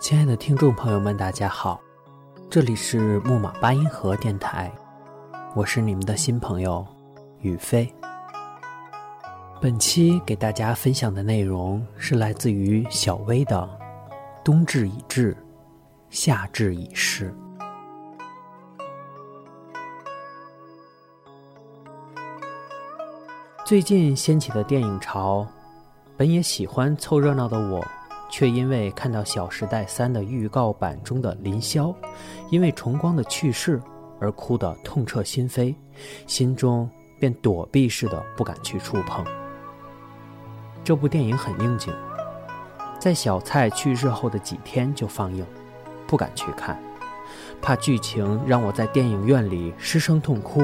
亲爱的听众朋友们，大家好，这里是木马八音盒电台，我是你们的新朋友宇飞。本期给大家分享的内容是来自于小薇的《冬至已至，夏至已逝》。最近掀起的电影潮，本也喜欢凑热闹的我。却因为看到《小时代三》的预告版中的林萧，因为重光的去世而哭得痛彻心扉，心中便躲避似的不敢去触碰。这部电影很应景，在小蔡去世后的几天就放映，不敢去看，怕剧情让我在电影院里失声痛哭，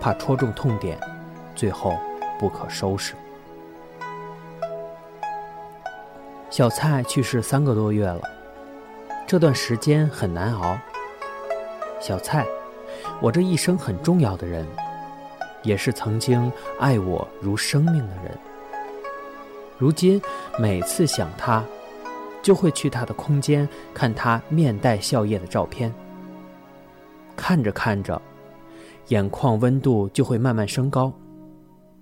怕戳中痛点，最后不可收拾。小蔡去世三个多月了，这段时间很难熬。小蔡，我这一生很重要的人，也是曾经爱我如生命的人。如今每次想他，就会去他的空间看他面带笑靥的照片。看着看着，眼眶温度就会慢慢升高，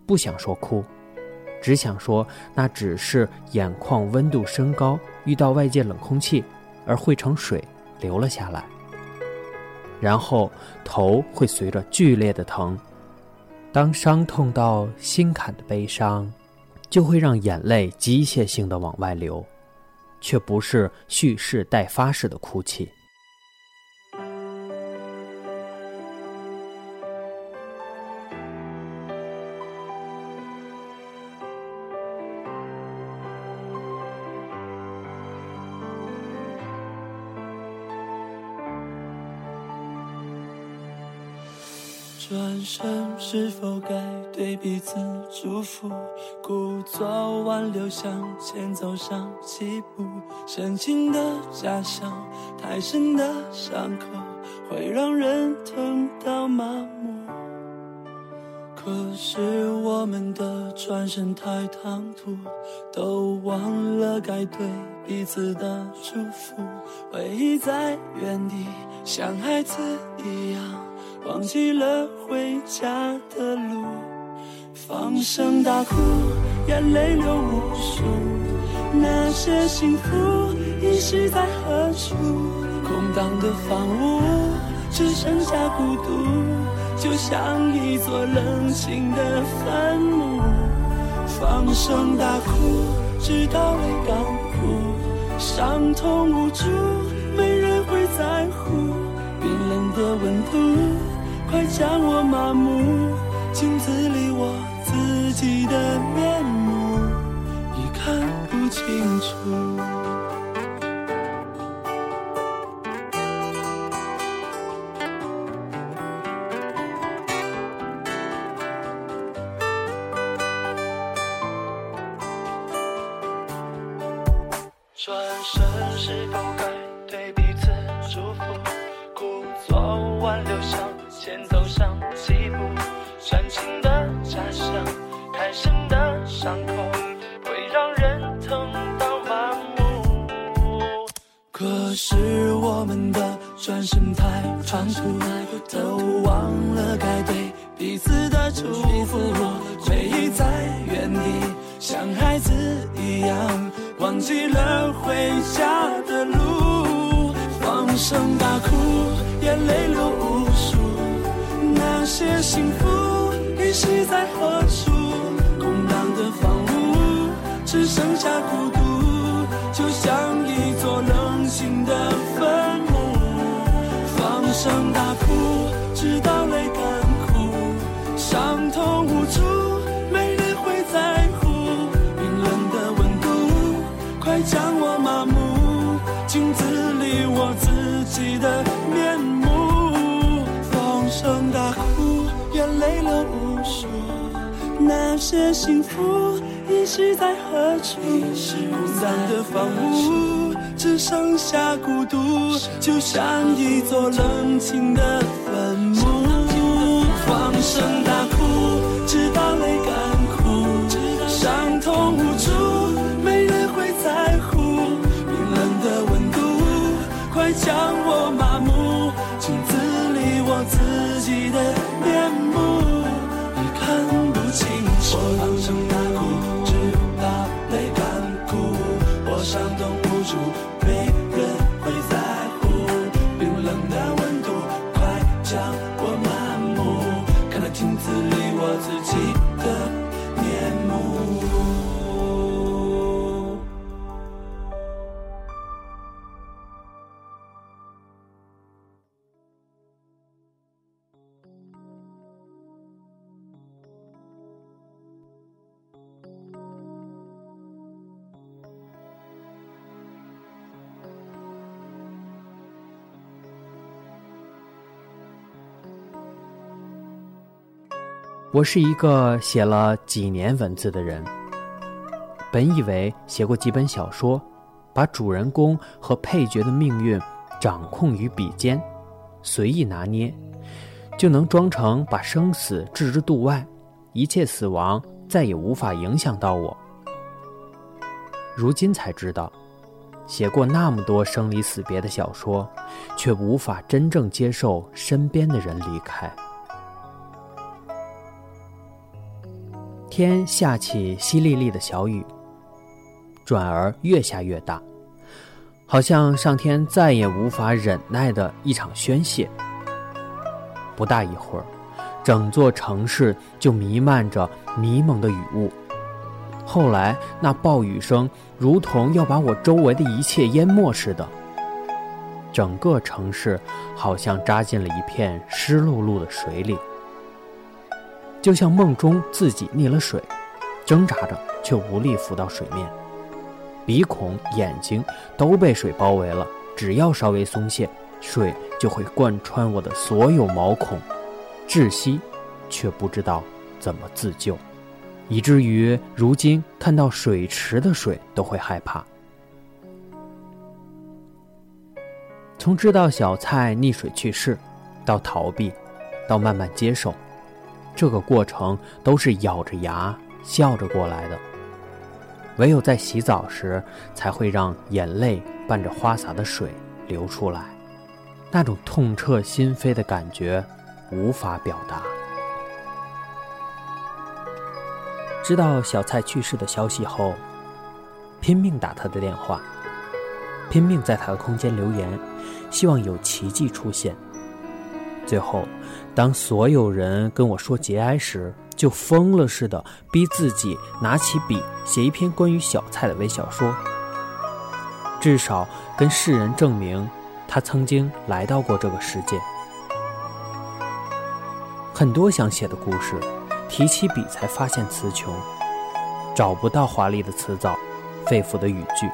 不想说哭。只想说，那只是眼眶温度升高，遇到外界冷空气，而汇成水流了下来。然后头会随着剧烈的疼，当伤痛到心坎的悲伤，就会让眼泪机械性的往外流，却不是蓄势待发式的哭泣。彼此祝福？故作挽留向前走上几步，深情的假象，太深的伤口会让人疼到麻木。可是我们的转身太唐突，都忘了该对彼此的祝福，回忆在原地，像孩子一样。忘记了回家的路，放声大哭，眼泪流无数。那些幸福遗失在何处？空荡的房屋只剩下孤独，就像一座冷清的坟墓。放声大哭，直到泪干枯，伤痛无助，没人会在乎，冰冷的温度。快将我麻木，镜子里我自己的面目已看不清楚。转身是否该对彼此祝福？故作挽留向。前走上是我们的转身太仓促，都忘了该对彼此的祝福。回忆在原地，像孩子一样，忘记了回家的路。放声大哭，眼泪流无数。那些幸福遗失在何处？空荡的房屋只剩下孤独，就像一座冷的坟墓。放声大哭，直到泪干枯，伤痛无助，没人会在乎。冰冷的温度，快将我麻木。镜子里我自己的面目。放声大哭，眼泪流无数。那些幸福遗失在何处？空荡的房屋只剩下孤独，就像一座冷清的坟墓。放声大我是一个写了几年文字的人，本以为写过几本小说，把主人公和配角的命运掌控于笔尖，随意拿捏，就能装成把生死置之度外，一切死亡再也无法影响到我。如今才知道，写过那么多生离死别的小说，却无法真正接受身边的人离开。天下起淅沥沥的小雨，转而越下越大，好像上天再也无法忍耐的一场宣泄。不大一会儿，整座城市就弥漫着迷蒙的雨雾。后来，那暴雨声如同要把我周围的一切淹没似的，整个城市好像扎进了一片湿漉漉的水里。就像梦中自己溺了水，挣扎着却无力浮到水面，鼻孔、眼睛都被水包围了。只要稍微松懈，水就会贯穿我的所有毛孔，窒息，却不知道怎么自救，以至于如今看到水池的水都会害怕。从知道小蔡溺水去世，到逃避，到慢慢接受。这个过程都是咬着牙笑着过来的，唯有在洗澡时，才会让眼泪伴着花洒的水流出来，那种痛彻心扉的感觉无法表达。知道小蔡去世的消息后，拼命打他的电话，拼命在他的空间留言，希望有奇迹出现。最后，当所有人跟我说节哀时，就疯了似的逼自己拿起笔写一篇关于小蔡的微小说，至少跟世人证明他曾经来到过这个世界。很多想写的故事，提起笔才发现词穷，找不到华丽的词藻、肺腑的语句，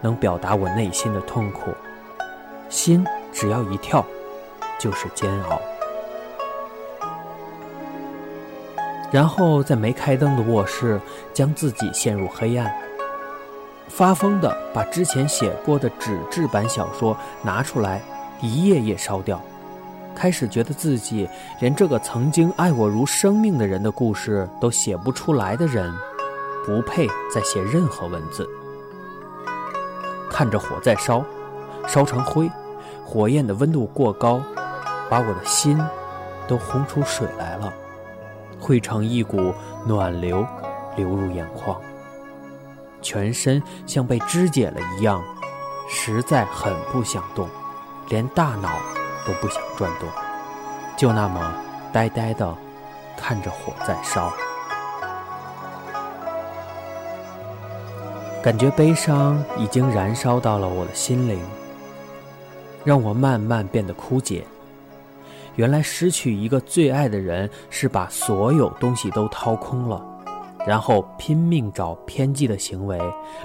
能表达我内心的痛苦。心只要一跳。就是煎熬，然后在没开灯的卧室，将自己陷入黑暗，发疯的把之前写过的纸质版小说拿出来，一页页烧掉，开始觉得自己连这个曾经爱我如生命的人的故事都写不出来的人，不配再写任何文字。看着火在烧，烧成灰，火焰的温度过高。把我的心都轰出水来了，汇成一股暖流流入眼眶，全身像被肢解了一样，实在很不想动，连大脑都不想转动，就那么呆呆的看着火在烧，感觉悲伤已经燃烧到了我的心灵，让我慢慢变得枯竭。原来失去一个最爱的人，是把所有东西都掏空了，然后拼命找偏激的行为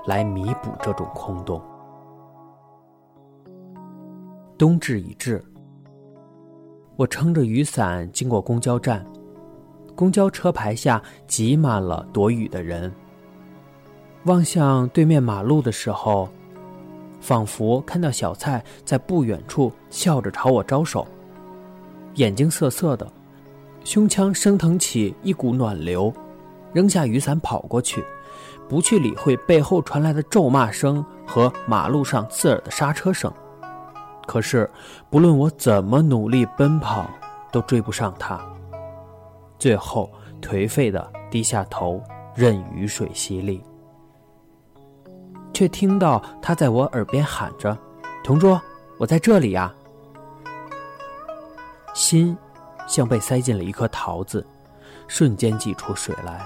来弥补这种空洞。冬至已至，我撑着雨伞经过公交站，公交车牌下挤满了躲雨的人。望向对面马路的时候，仿佛看到小蔡在不远处笑着朝我招手。眼睛涩涩的，胸腔升腾起一股暖流，扔下雨伞跑过去，不去理会背后传来的咒骂声和马路上刺耳的刹车声。可是，不论我怎么努力奔跑，都追不上他。最后，颓废的低下头，任雨水洗礼。却听到他在我耳边喊着：“同桌，我在这里呀。”心，像被塞进了一颗桃子，瞬间挤出水来，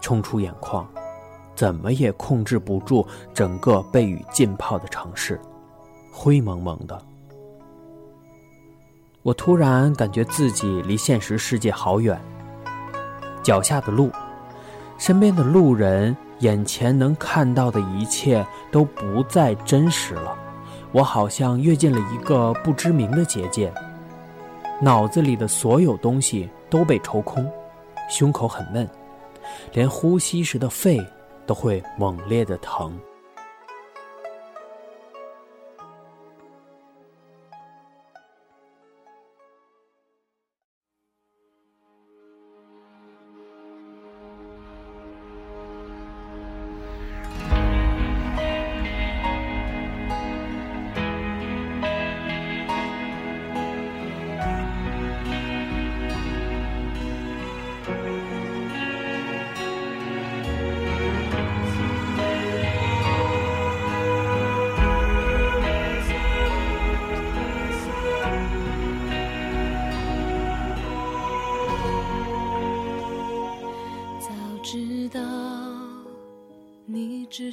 冲出眼眶，怎么也控制不住整个被雨浸泡的城市，灰蒙蒙的。我突然感觉自己离现实世界好远，脚下的路，身边的路人，眼前能看到的一切都不再真实了。我好像跃进了一个不知名的结界。脑子里的所有东西都被抽空，胸口很闷，连呼吸时的肺都会猛烈的疼。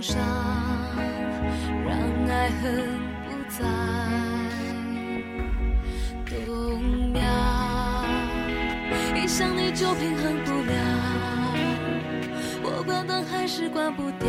伤让爱恨不再动摇，一想你就平衡不了，我关灯还是关不掉。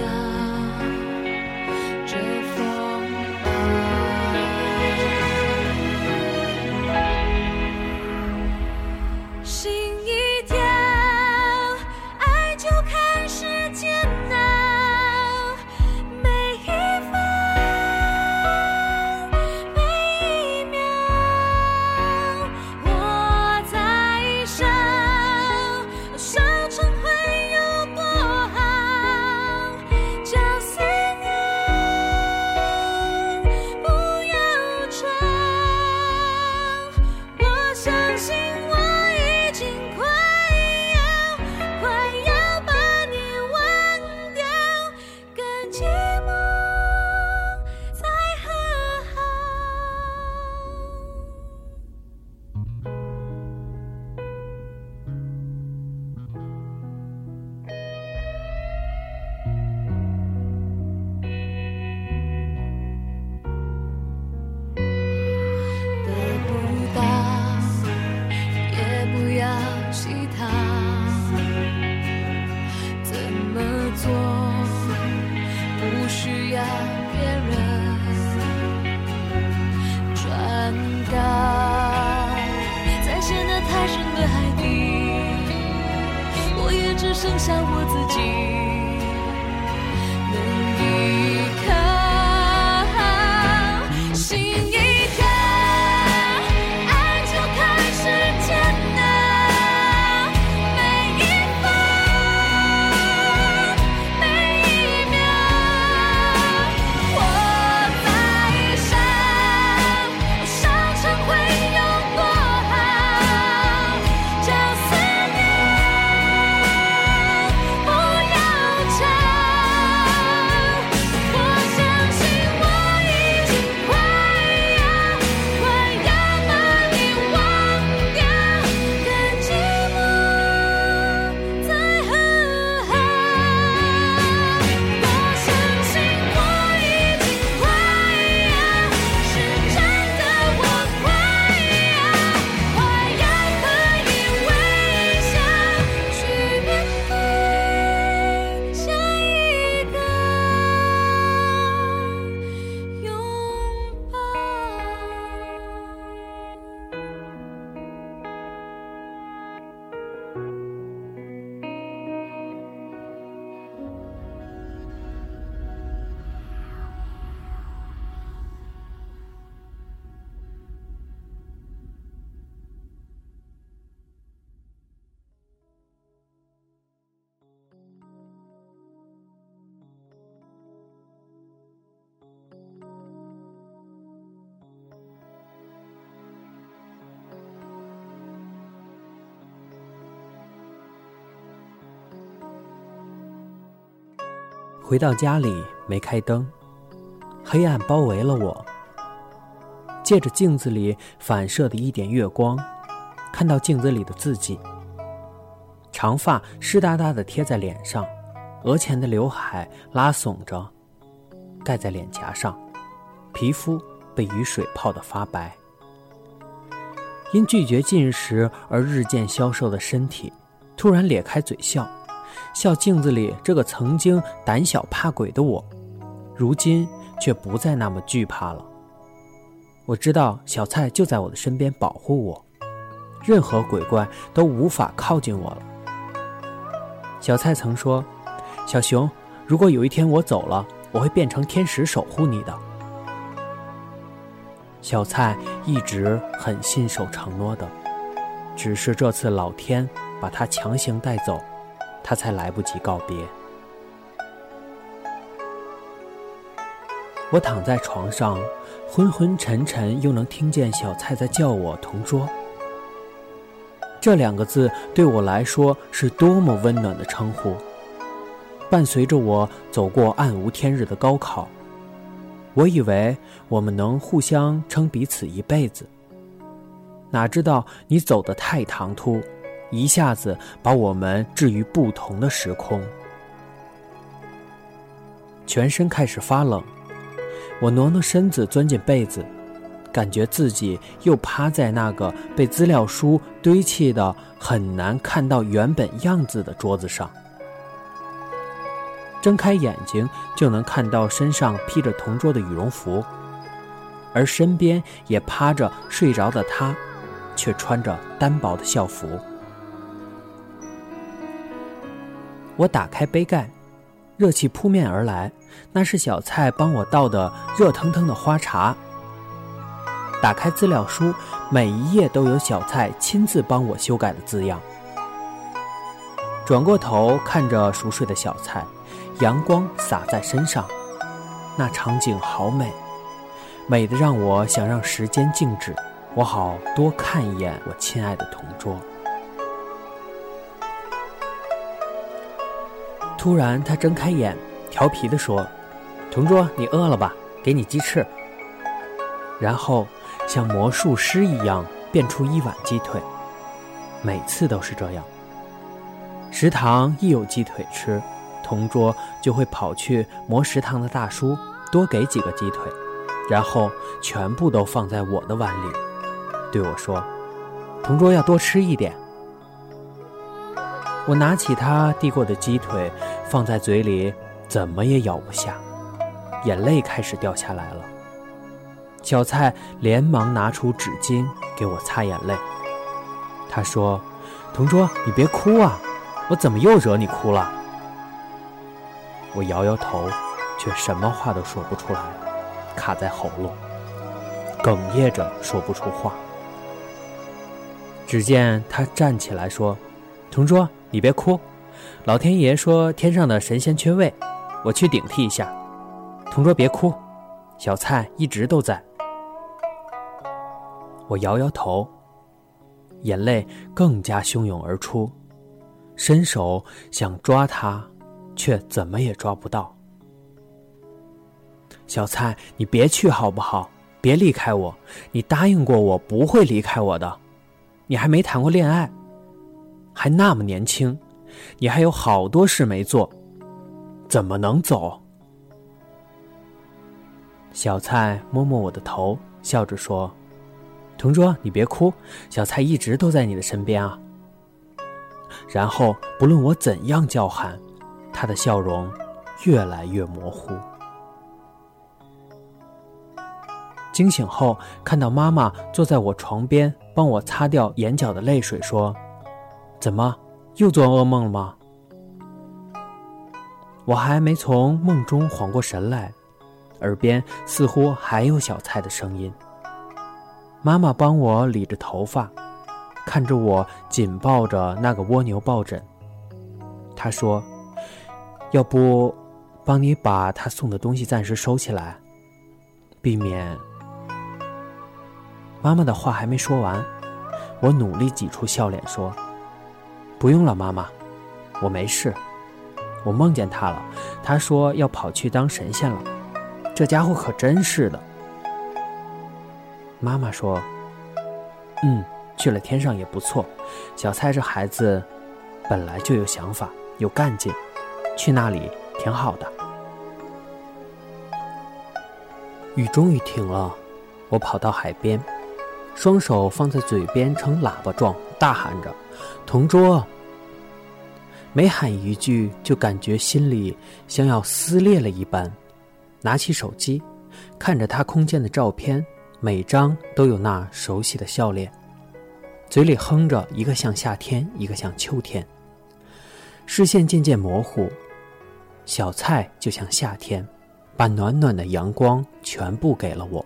回到家里没开灯，黑暗包围了我。借着镜子里反射的一点月光，看到镜子里的自己。长发湿哒哒的贴在脸上，额前的刘海拉耸着，盖在脸颊上，皮肤被雨水泡得发白。因拒绝进食而日渐消瘦的身体，突然咧开嘴笑，笑镜子里这个曾经胆小怕鬼的我，如今却不再那么惧怕了。我知道小蔡就在我的身边保护我，任何鬼怪都无法靠近我了。小蔡曾说：“小熊，如果有一天我走了，我会变成天使守护你的。”小蔡一直很信守承诺的，只是这次老天把他强行带走，他才来不及告别。我躺在床上，昏昏沉沉，又能听见小蔡在叫我“同桌”。这两个字对我来说是多么温暖的称呼，伴随着我走过暗无天日的高考。我以为我们能互相称彼此一辈子，哪知道你走得太唐突，一下子把我们置于不同的时空。全身开始发冷，我挪挪身子钻进被子。感觉自己又趴在那个被资料书堆砌的很难看到原本样子的桌子上，睁开眼睛就能看到身上披着同桌的羽绒服，而身边也趴着睡着的他，却穿着单薄的校服。我打开杯盖，热气扑面而来，那是小蔡帮我倒的热腾腾的花茶。打开资料书，每一页都有小蔡亲自帮我修改的字样。转过头看着熟睡的小蔡，阳光洒在身上，那场景好美，美的让我想让时间静止，我好多看一眼我亲爱的同桌。突然，他睁开眼，调皮地说：“同桌，你饿了吧？给你鸡翅。”然后。像魔术师一样变出一碗鸡腿，每次都是这样。食堂一有鸡腿吃，同桌就会跑去磨食堂的大叔多给几个鸡腿，然后全部都放在我的碗里，对我说：“同桌要多吃一点。”我拿起他递过的鸡腿，放在嘴里，怎么也咬不下，眼泪开始掉下来了。小蔡连忙拿出纸巾给我擦眼泪。他说：“同桌，你别哭啊，我怎么又惹你哭了？”我摇摇头，却什么话都说不出来，卡在喉咙，哽咽着说不出话。只见他站起来说：“同桌，你别哭，老天爷说天上的神仙缺位，我去顶替一下。同桌别哭，小蔡一直都在。”我摇摇头，眼泪更加汹涌而出，伸手想抓他，却怎么也抓不到。小蔡，你别去好不好？别离开我！你答应过我不会离开我的。你还没谈过恋爱，还那么年轻，你还有好多事没做，怎么能走？小蔡摸摸我的头，笑着说。同桌，你别哭，小蔡一直都在你的身边啊。然后，不论我怎样叫喊，他的笑容越来越模糊。惊醒后，看到妈妈坐在我床边，帮我擦掉眼角的泪水，说：“怎么又做噩梦了吗？”我还没从梦中缓过神来，耳边似乎还有小蔡的声音。妈妈帮我理着头发，看着我紧抱着那个蜗牛抱枕。她说：“要不，帮你把他送的东西暂时收起来，避免……”妈妈的话还没说完，我努力挤出笑脸说：“不用了，妈妈，我没事。我梦见他了，他说要跑去当神仙了。这家伙可真是的。”妈妈说：“嗯，去了天上也不错。小蔡这孩子本来就有想法，有干劲，去那里挺好的。雨终于停了，我跑到海边，双手放在嘴边呈喇叭状，大喊着：“同桌！”每喊一句，就感觉心里像要撕裂了一般。拿起手机，看着他空间的照片，每张都有那熟悉的笑脸，嘴里哼着一个像夏天，一个像秋天。视线渐渐模糊，小菜就像夏天，把暖暖的阳光全部给了我。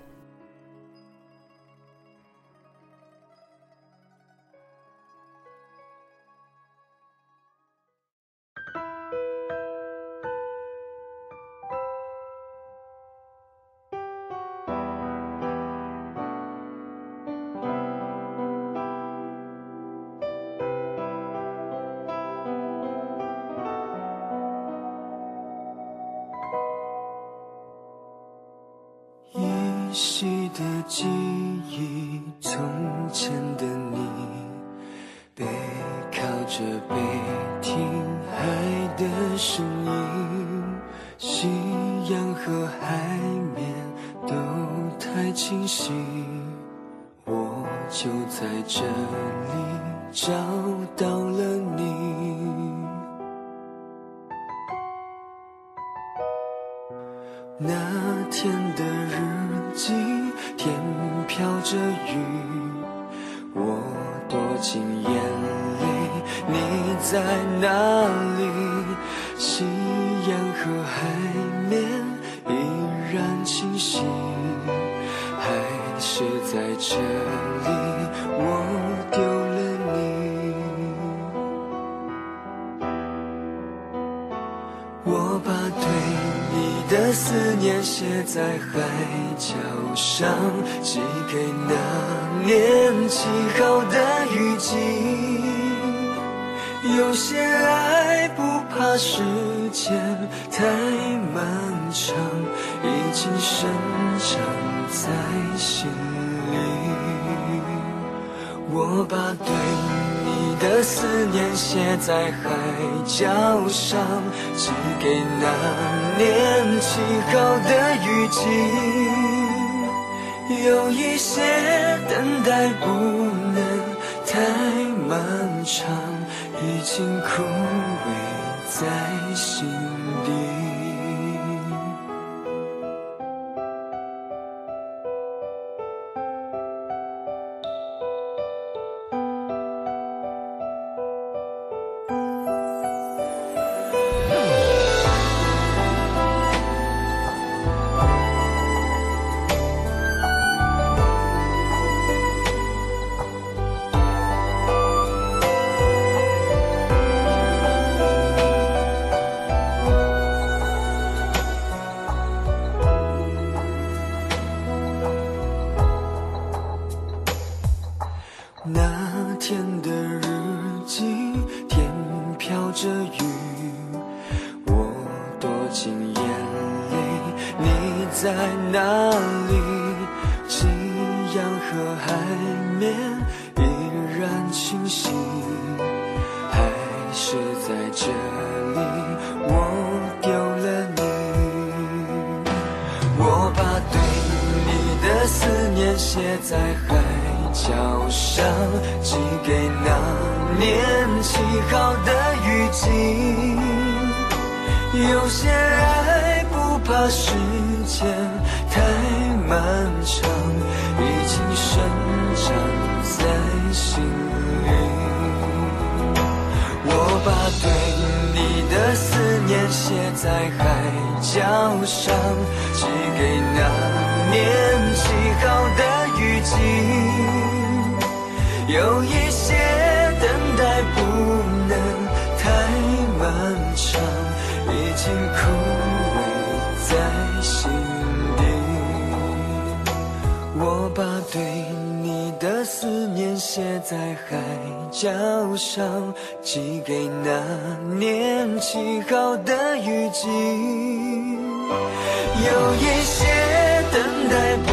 记忆，从前的你，背靠着背听海的声音，夕阳和海面都太清晰，我就在这里找到角上，寄给那年起好的雨季。有些爱不怕时间太漫长，已经生长在心里。我把对你。的思念写在海角上，寄给那年起好的雨季。有一些等待不能太漫长，已经枯萎在心。那天的日记，天飘着雨，我躲进眼泪，你在哪里？夕阳和海面依然清晰，还是在这里，我丢了你。我把对你的思念写在海上，寄给那年起好的雨季。有些爱不怕时。间太漫长，已经生长在心里。我把对你的思念写在海角上，寄给那年起好的雨季。有一些等待不能太漫长，已经枯萎。在心底，我把对你的思念写在海角上，寄给那年起好的雨季。有一些等待不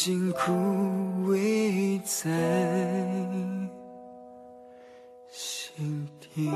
经枯萎在心底。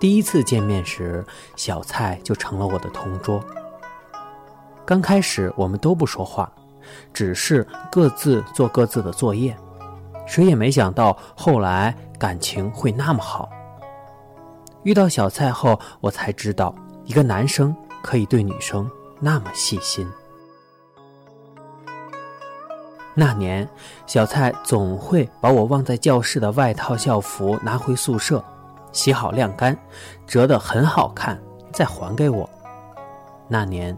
第一次见面时，小蔡就成了我的同桌。刚开始我们都不说话，只是各自做各自的作业。谁也没想到后来感情会那么好。遇到小蔡后，我才知道一个男生可以对女生那么细心。那年，小蔡总会把我忘在教室的外套、校服拿回宿舍。洗好晾干，折得很好看，再还给我。那年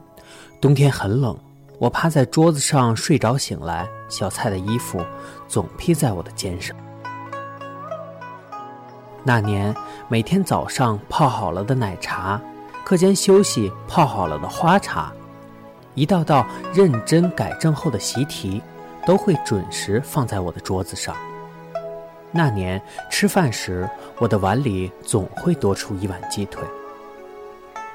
冬天很冷，我趴在桌子上睡着醒来，小蔡的衣服总披在我的肩上。那年每天早上泡好了的奶茶，课间休息泡好了的花茶，一道道认真改正后的习题，都会准时放在我的桌子上。那年吃饭时，我的碗里总会多出一碗鸡腿。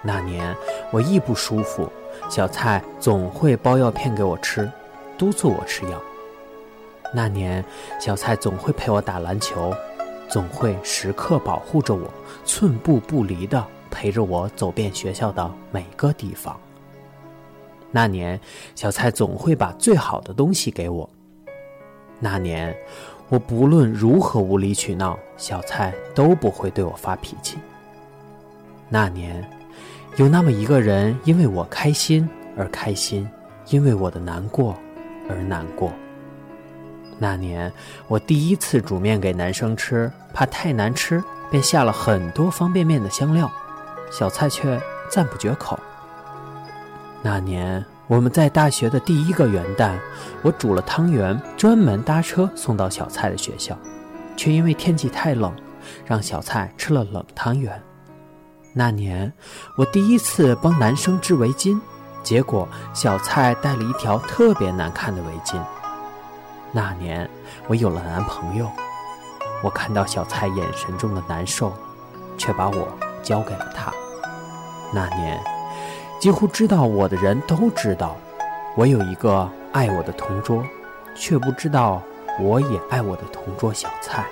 那年我一不舒服，小蔡总会包药片给我吃，督促我吃药。那年小蔡总会陪我打篮球，总会时刻保护着我，寸步不离地陪着我走遍学校的每个地方。那年小蔡总会把最好的东西给我。那年。我不论如何无理取闹，小蔡都不会对我发脾气。那年，有那么一个人，因为我开心而开心，因为我的难过而难过。那年，我第一次煮面给男生吃，怕太难吃，便下了很多方便面的香料，小蔡却赞不绝口。那年。我们在大学的第一个元旦，我煮了汤圆，专门搭车送到小蔡的学校，却因为天气太冷，让小蔡吃了冷汤圆。那年，我第一次帮男生织围巾，结果小蔡戴了一条特别难看的围巾。那年，我有了男朋友，我看到小蔡眼神中的难受，却把我交给了他。那年。几乎知道我的人都知道，我有一个爱我的同桌，却不知道我也爱我的同桌小蔡。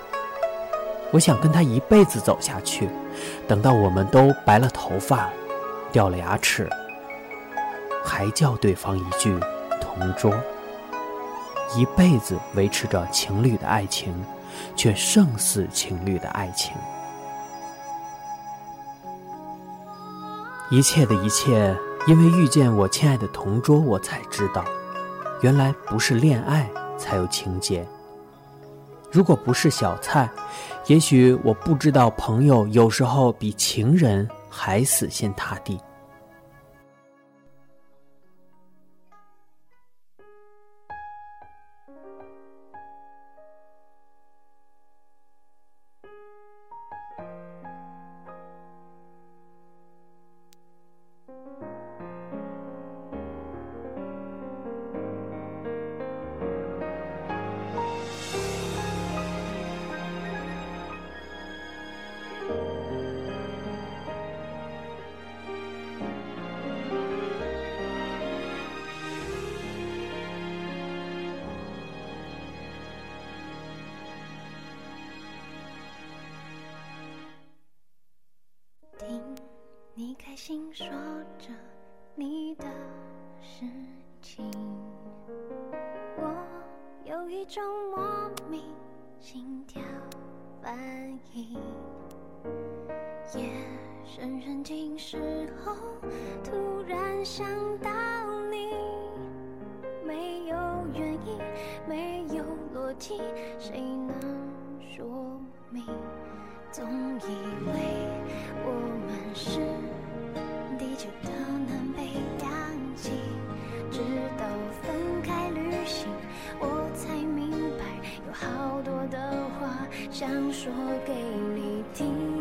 我想跟他一辈子走下去，等到我们都白了头发，掉了牙齿，还叫对方一句同桌。一辈子维持着情侣的爱情，却胜似情侣的爱情。一切的一切，因为遇见我亲爱的同桌，我才知道，原来不是恋爱才有情节。如果不是小蔡，也许我不知道朋友有时候比情人还死心塌地。莫名心跳反应。夜深人静时候，突然想到你，没有原因，没有逻辑，谁能说明？总以为我们是想说给你听。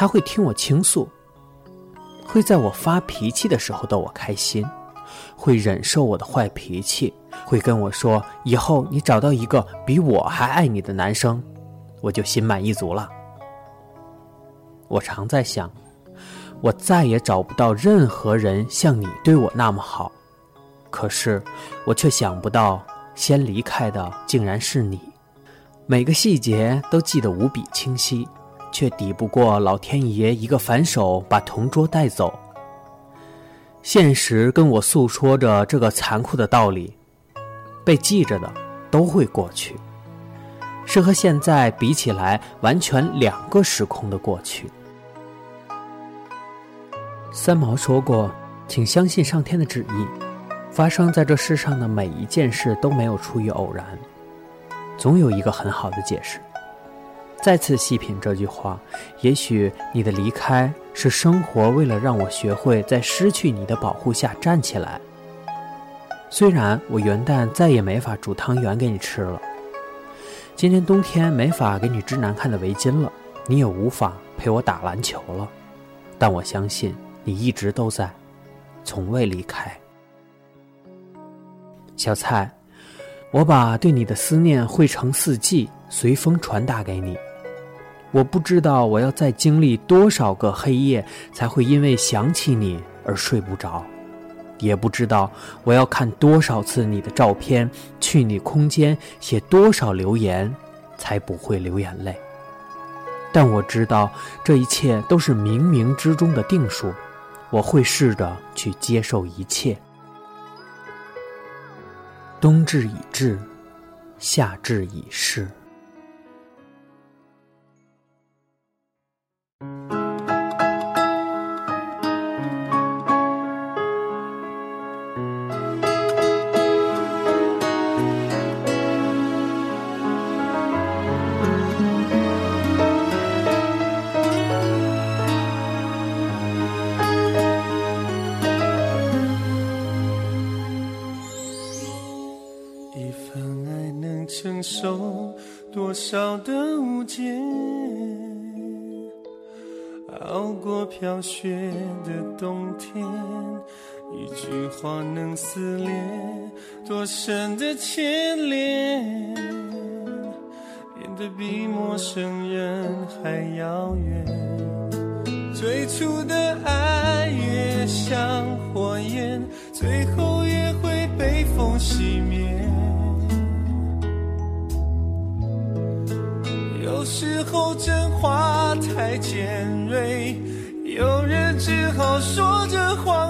他会听我倾诉，会在我发脾气的时候逗我开心，会忍受我的坏脾气，会跟我说以后你找到一个比我还爱你的男生，我就心满意足了。我常在想，我再也找不到任何人像你对我那么好，可是我却想不到，先离开的竟然是你。每个细节都记得无比清晰，却抵不过老天爷一个反手把同桌带走。现实跟我诉说着这个残酷的道理：被记着的都会过去，是和现在比起来完全两个时空的过去。三毛说过：“请相信上天的旨意，发生在这世上的每一件事都没有出于偶然，总有一个很好的解释。”再次细品这句话，也许你的离开是生活为了让我学会在失去你的保护下站起来。虽然我元旦再也没法煮汤圆给你吃了，今年冬天没法给你织难看的围巾了，你也无法陪我打篮球了，但我相信你一直都在，从未离开。小蔡，我把对你的思念汇成四季，随风传达给你。我不知道我要再经历多少个黑夜，才会因为想起你而睡不着。也不知道我要看多少次你的照片，去你空间写多少留言，才不会流眼泪。但我知道这一切都是冥冥之中的定数，我会试着去接受一切。冬至已至，夏至已逝。飘雪的冬天，一句话能撕裂多深的牵连，变得比陌生人还遥远。最初的爱越像火焰，最后也会被风熄灭。有时候真话太尖锐，只好说着谎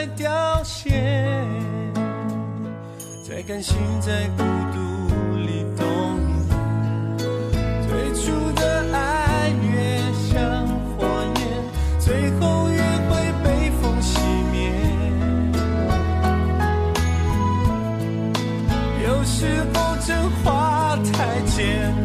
在凋谢，才甘心在孤独里冬眠。最初的爱越像火焰，最后越会被风熄灭。有时候真话太尖锐，